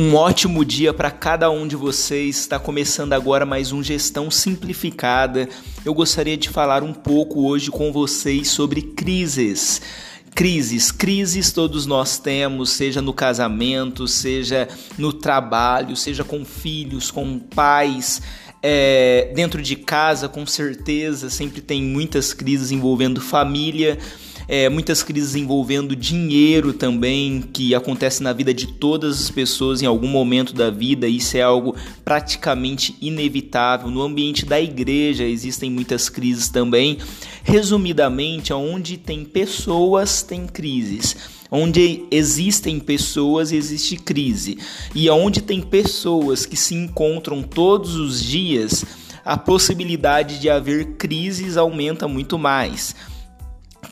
Um ótimo dia para cada um de vocês. Está começando agora mais um Gestão Simplificada. Eu gostaria de falar um pouco hoje com vocês sobre crises. Crises, crises todos nós temos, seja no casamento, seja no trabalho, seja com filhos, com pais. É, dentro de casa, com certeza, sempre tem muitas crises envolvendo família é, muitas crises envolvendo dinheiro também, que acontece na vida de todas as pessoas em algum momento da vida, isso é algo praticamente inevitável. No ambiente da igreja existem muitas crises também. Resumidamente, onde tem pessoas, tem crises. Onde existem pessoas, existe crise. E onde tem pessoas que se encontram todos os dias, a possibilidade de haver crises aumenta muito mais.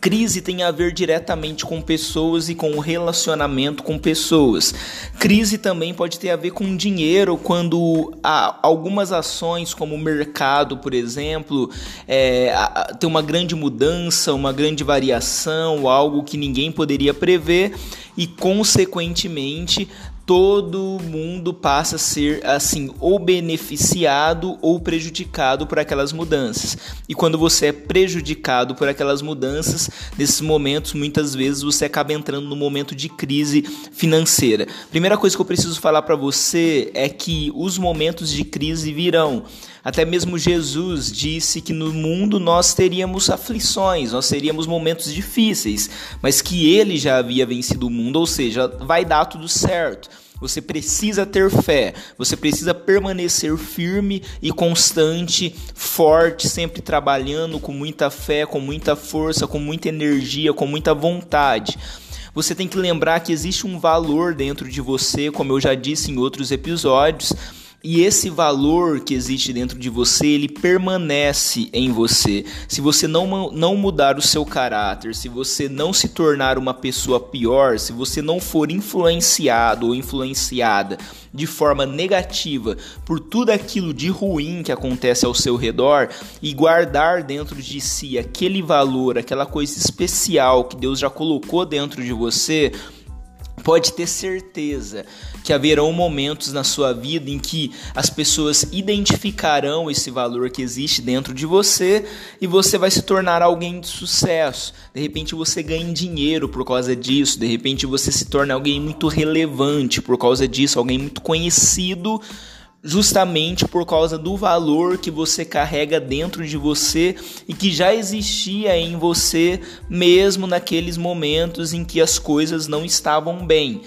Crise tem a ver diretamente com pessoas e com o relacionamento com pessoas. Crise também pode ter a ver com dinheiro, quando há algumas ações, como o mercado, por exemplo, é, tem uma grande mudança, uma grande variação, algo que ninguém poderia prever e, consequentemente, todo mundo passa a ser assim ou beneficiado ou prejudicado por aquelas mudanças. E quando você é prejudicado por aquelas mudanças, nesses momentos muitas vezes você acaba entrando no momento de crise financeira. Primeira coisa que eu preciso falar para você é que os momentos de crise virão. Até mesmo Jesus disse que no mundo nós teríamos aflições, nós teríamos momentos difíceis, mas que ele já havia vencido o mundo, ou seja, vai dar tudo certo. Você precisa ter fé, você precisa permanecer firme e constante, forte, sempre trabalhando com muita fé, com muita força, com muita energia, com muita vontade. Você tem que lembrar que existe um valor dentro de você, como eu já disse em outros episódios e esse valor que existe dentro de você, ele permanece em você. Se você não, não mudar o seu caráter, se você não se tornar uma pessoa pior, se você não for influenciado ou influenciada de forma negativa por tudo aquilo de ruim que acontece ao seu redor e guardar dentro de si aquele valor, aquela coisa especial que Deus já colocou dentro de você, pode ter certeza que haverão momentos na sua vida em que as pessoas identificarão esse valor que existe dentro de você e você vai se tornar alguém de sucesso. De repente você ganha dinheiro por causa disso, de repente você se torna alguém muito relevante por causa disso, alguém muito conhecido justamente por causa do valor que você carrega dentro de você e que já existia em você mesmo naqueles momentos em que as coisas não estavam bem.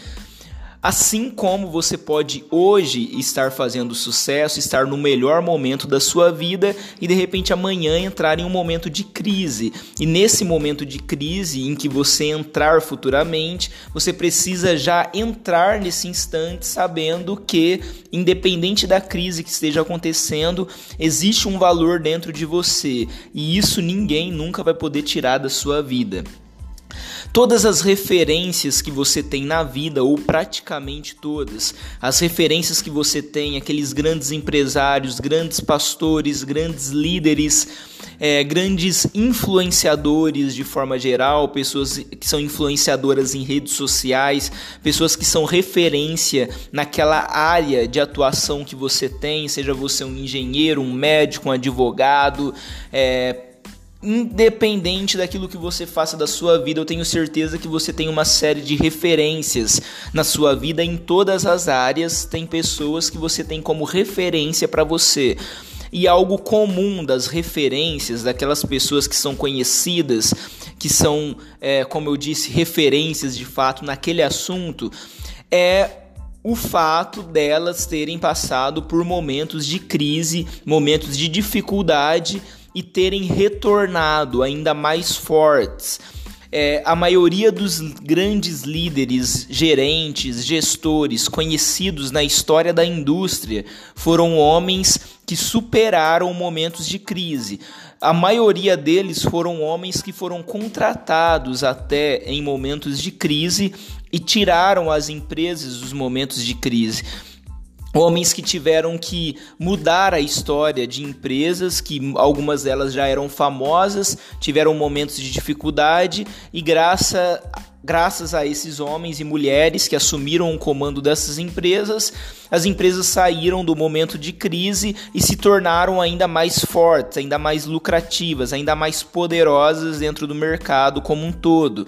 Assim como você pode hoje estar fazendo sucesso, estar no melhor momento da sua vida e de repente amanhã entrar em um momento de crise. E nesse momento de crise em que você entrar futuramente, você precisa já entrar nesse instante sabendo que, independente da crise que esteja acontecendo, existe um valor dentro de você e isso ninguém nunca vai poder tirar da sua vida. Todas as referências que você tem na vida, ou praticamente todas, as referências que você tem, aqueles grandes empresários, grandes pastores, grandes líderes, é, grandes influenciadores de forma geral, pessoas que são influenciadoras em redes sociais, pessoas que são referência naquela área de atuação que você tem, seja você um engenheiro, um médico, um advogado, é, independente daquilo que você faça da sua vida, eu tenho certeza que você tem uma série de referências na sua vida em todas as áreas, tem pessoas que você tem como referência para você. E algo comum das referências daquelas pessoas que são conhecidas, que são, é, como eu disse, referências de fato naquele assunto, é o fato delas terem passado por momentos de crise, momentos de dificuldade e terem retornado ainda mais fortes. É, a maioria dos grandes líderes, gerentes, gestores conhecidos na história da indústria foram homens que superaram momentos de crise. A maioria deles foram homens que foram contratados até em momentos de crise e tiraram as empresas dos momentos de crise. Homens que tiveram que mudar a história de empresas, que algumas delas já eram famosas, tiveram momentos de dificuldade e graças graças a esses homens e mulheres que assumiram o comando dessas empresas, as empresas saíram do momento de crise e se tornaram ainda mais fortes, ainda mais lucrativas, ainda mais poderosas dentro do mercado como um todo.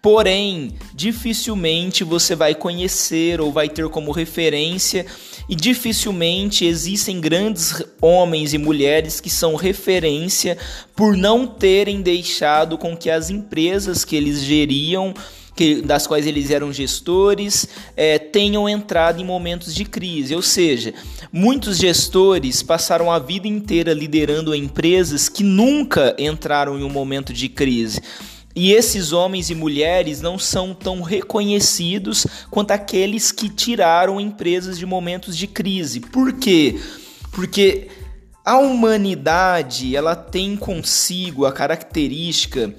Porém, dificilmente você vai conhecer ou vai ter como referência, e dificilmente existem grandes homens e mulheres que são referência por não terem deixado com que as empresas que eles geriam que, das quais eles eram gestores, é, tenham entrado em momentos de crise. Ou seja, muitos gestores passaram a vida inteira liderando empresas que nunca entraram em um momento de crise. E esses homens e mulheres não são tão reconhecidos quanto aqueles que tiraram empresas de momentos de crise. Por quê? Porque a humanidade, ela tem consigo a característica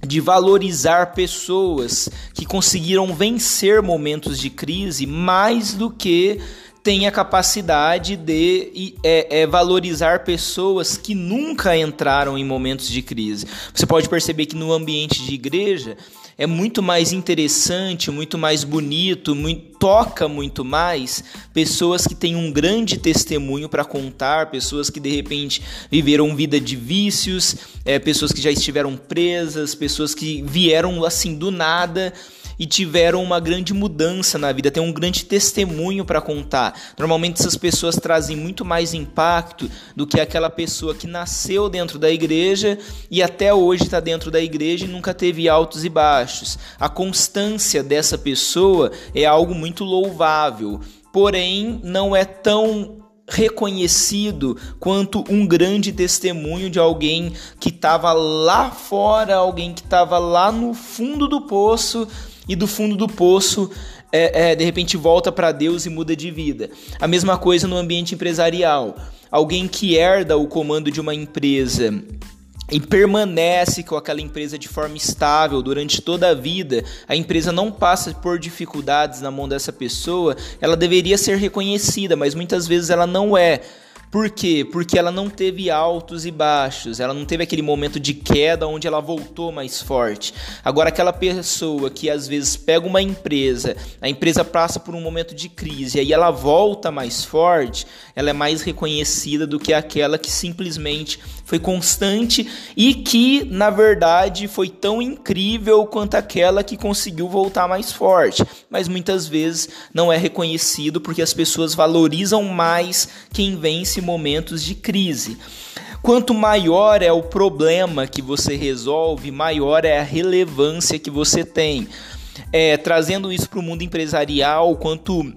de valorizar pessoas que conseguiram vencer momentos de crise mais do que tem a capacidade de é, é, valorizar pessoas que nunca entraram em momentos de crise. Você pode perceber que no ambiente de igreja é muito mais interessante, muito mais bonito, muito, toca muito mais pessoas que têm um grande testemunho para contar, pessoas que de repente viveram vida de vícios, é, pessoas que já estiveram presas, pessoas que vieram assim do nada e tiveram uma grande mudança na vida, tem um grande testemunho para contar. Normalmente essas pessoas trazem muito mais impacto do que aquela pessoa que nasceu dentro da igreja e até hoje está dentro da igreja e nunca teve altos e baixos. A constância dessa pessoa é algo muito louvável, porém não é tão reconhecido quanto um grande testemunho de alguém que estava lá fora, alguém que estava lá no fundo do poço e do fundo do poço é, é, de repente volta para Deus e muda de vida. A mesma coisa no ambiente empresarial. Alguém que herda o comando de uma empresa e permanece com aquela empresa de forma estável durante toda a vida, a empresa não passa por dificuldades na mão dessa pessoa, ela deveria ser reconhecida, mas muitas vezes ela não é. Por quê? Porque ela não teve altos e baixos, ela não teve aquele momento de queda onde ela voltou mais forte. Agora, aquela pessoa que às vezes pega uma empresa, a empresa passa por um momento de crise e aí ela volta mais forte, ela é mais reconhecida do que aquela que simplesmente foi constante e que, na verdade, foi tão incrível quanto aquela que conseguiu voltar mais forte. Mas muitas vezes não é reconhecido porque as pessoas valorizam mais quem vence momentos de crise. Quanto maior é o problema que você resolve, maior é a relevância que você tem. É, trazendo isso para o mundo empresarial, quanto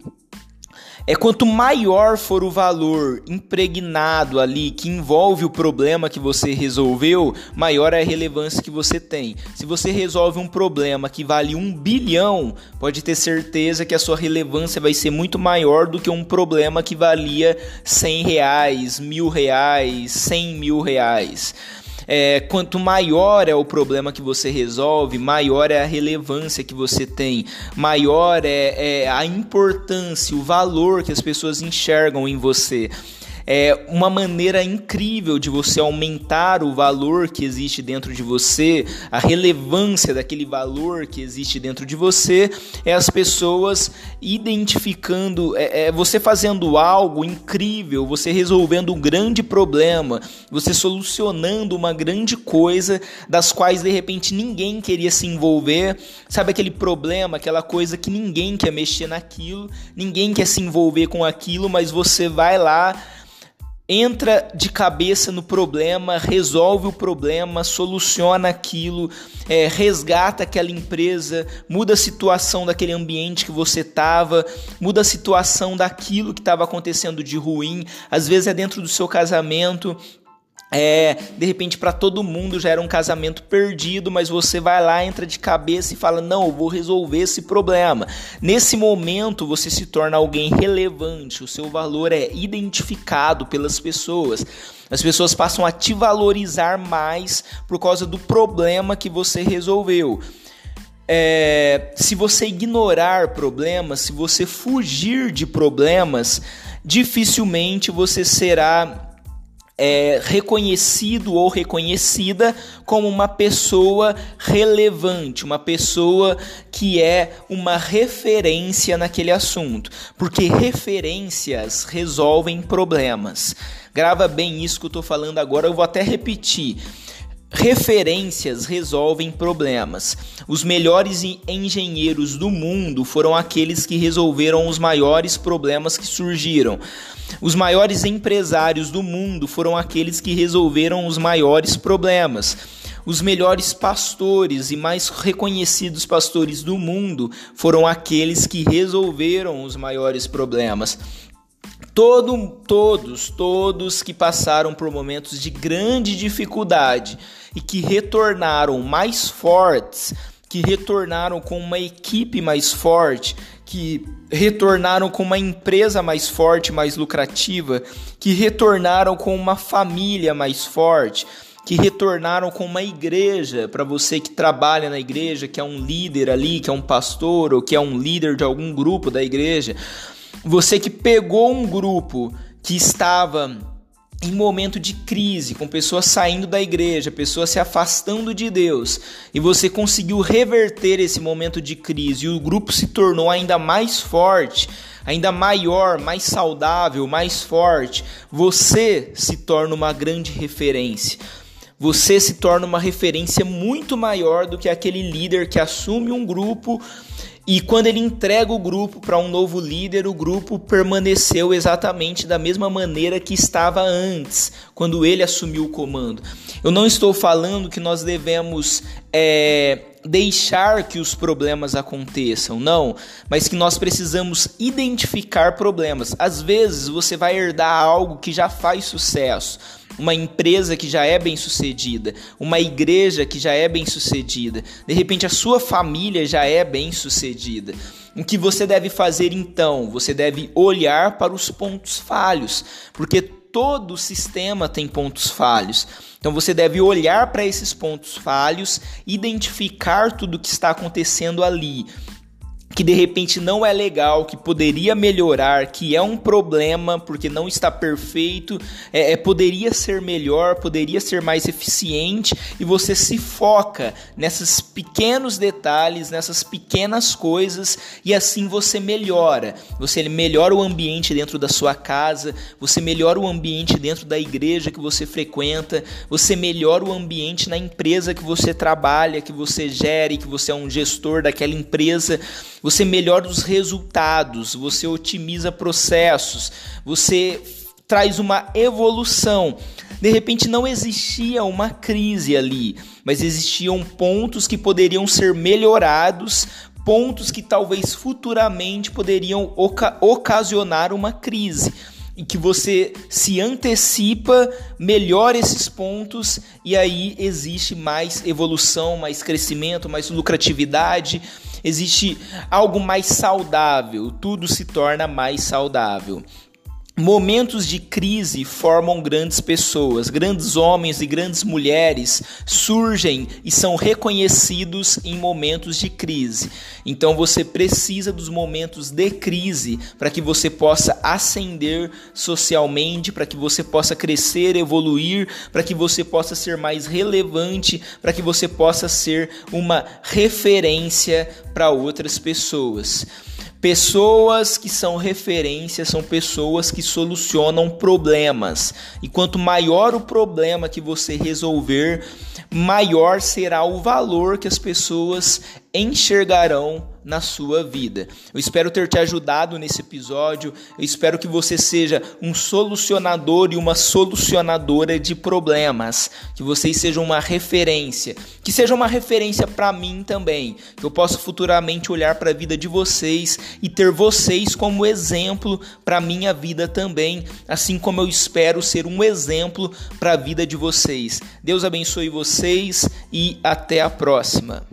é quanto maior for o valor impregnado ali que envolve o problema que você resolveu, maior é a relevância que você tem. Se você resolve um problema que vale um bilhão, pode ter certeza que a sua relevância vai ser muito maior do que um problema que valia cem reais, mil reais, cem mil reais. É, quanto maior é o problema que você resolve, maior é a relevância que você tem, maior é, é a importância, o valor que as pessoas enxergam em você é uma maneira incrível de você aumentar o valor que existe dentro de você, a relevância daquele valor que existe dentro de você, é as pessoas identificando, é, é você fazendo algo incrível, você resolvendo um grande problema, você solucionando uma grande coisa das quais de repente ninguém queria se envolver, sabe aquele problema, aquela coisa que ninguém quer mexer naquilo, ninguém quer se envolver com aquilo, mas você vai lá entra de cabeça no problema, resolve o problema, soluciona aquilo, é, resgata aquela empresa, muda a situação daquele ambiente que você estava, muda a situação daquilo que estava acontecendo de ruim. Às vezes é dentro do seu casamento, é, de repente para todo mundo já era um casamento perdido, mas você vai lá, entra de cabeça e fala: "Não, eu vou resolver esse problema". Nesse momento você se torna alguém relevante, o seu valor é identificado pelas pessoas. As pessoas passam a te valorizar mais por causa do problema que você resolveu. É, se você ignorar problemas, se você fugir de problemas, dificilmente você será é, reconhecido ou reconhecida como uma pessoa relevante, uma pessoa que é uma referência naquele assunto, porque referências resolvem problemas. Grava bem isso que eu estou falando agora, eu vou até repetir. Referências resolvem problemas. Os melhores engenheiros do mundo foram aqueles que resolveram os maiores problemas que surgiram. Os maiores empresários do mundo foram aqueles que resolveram os maiores problemas. Os melhores pastores e mais reconhecidos pastores do mundo foram aqueles que resolveram os maiores problemas. Todo, todos, todos que passaram por momentos de grande dificuldade e que retornaram mais fortes, que retornaram com uma equipe mais forte, que retornaram com uma empresa mais forte, mais lucrativa, que retornaram com uma família mais forte, que retornaram com uma igreja, para você que trabalha na igreja, que é um líder ali, que é um pastor ou que é um líder de algum grupo da igreja, você que pegou um grupo que estava em momento de crise, com pessoas saindo da igreja, pessoas se afastando de Deus, e você conseguiu reverter esse momento de crise e o grupo se tornou ainda mais forte, ainda maior, mais saudável, mais forte, você se torna uma grande referência. Você se torna uma referência muito maior do que aquele líder que assume um grupo e quando ele entrega o grupo para um novo líder, o grupo permaneceu exatamente da mesma maneira que estava antes, quando ele assumiu o comando. Eu não estou falando que nós devemos é, deixar que os problemas aconteçam, não, mas que nós precisamos identificar problemas. Às vezes você vai herdar algo que já faz sucesso uma empresa que já é bem sucedida, uma igreja que já é bem sucedida, de repente a sua família já é bem sucedida. O que você deve fazer então? Você deve olhar para os pontos falhos, porque todo sistema tem pontos falhos. Então você deve olhar para esses pontos falhos, identificar tudo o que está acontecendo ali que de repente não é legal, que poderia melhorar, que é um problema porque não está perfeito, é, é, poderia ser melhor, poderia ser mais eficiente e você se foca nesses pequenos detalhes, nessas pequenas coisas e assim você melhora. Você melhora o ambiente dentro da sua casa, você melhora o ambiente dentro da igreja que você frequenta, você melhora o ambiente na empresa que você trabalha, que você gere, que você é um gestor daquela empresa você melhora os resultados, você otimiza processos, você traz uma evolução. De repente não existia uma crise ali, mas existiam pontos que poderiam ser melhorados, pontos que talvez futuramente poderiam oca ocasionar uma crise em que você se antecipa, melhora esses pontos e aí existe mais evolução, mais crescimento, mais lucratividade, existe algo mais saudável, tudo se torna mais saudável. Momentos de crise formam grandes pessoas, grandes homens e grandes mulheres surgem e são reconhecidos em momentos de crise. Então você precisa dos momentos de crise para que você possa ascender socialmente, para que você possa crescer, evoluir, para que você possa ser mais relevante, para que você possa ser uma referência para outras pessoas. Pessoas que são referências são pessoas que solucionam problemas. E quanto maior o problema que você resolver, maior será o valor que as pessoas enxergarão na sua vida. Eu espero ter te ajudado nesse episódio. Eu espero que você seja um solucionador e uma solucionadora de problemas, que vocês sejam uma referência, que seja uma referência para mim também, que eu possa futuramente olhar para a vida de vocês e ter vocês como exemplo para minha vida também, assim como eu espero ser um exemplo para a vida de vocês. Deus abençoe vocês e até a próxima.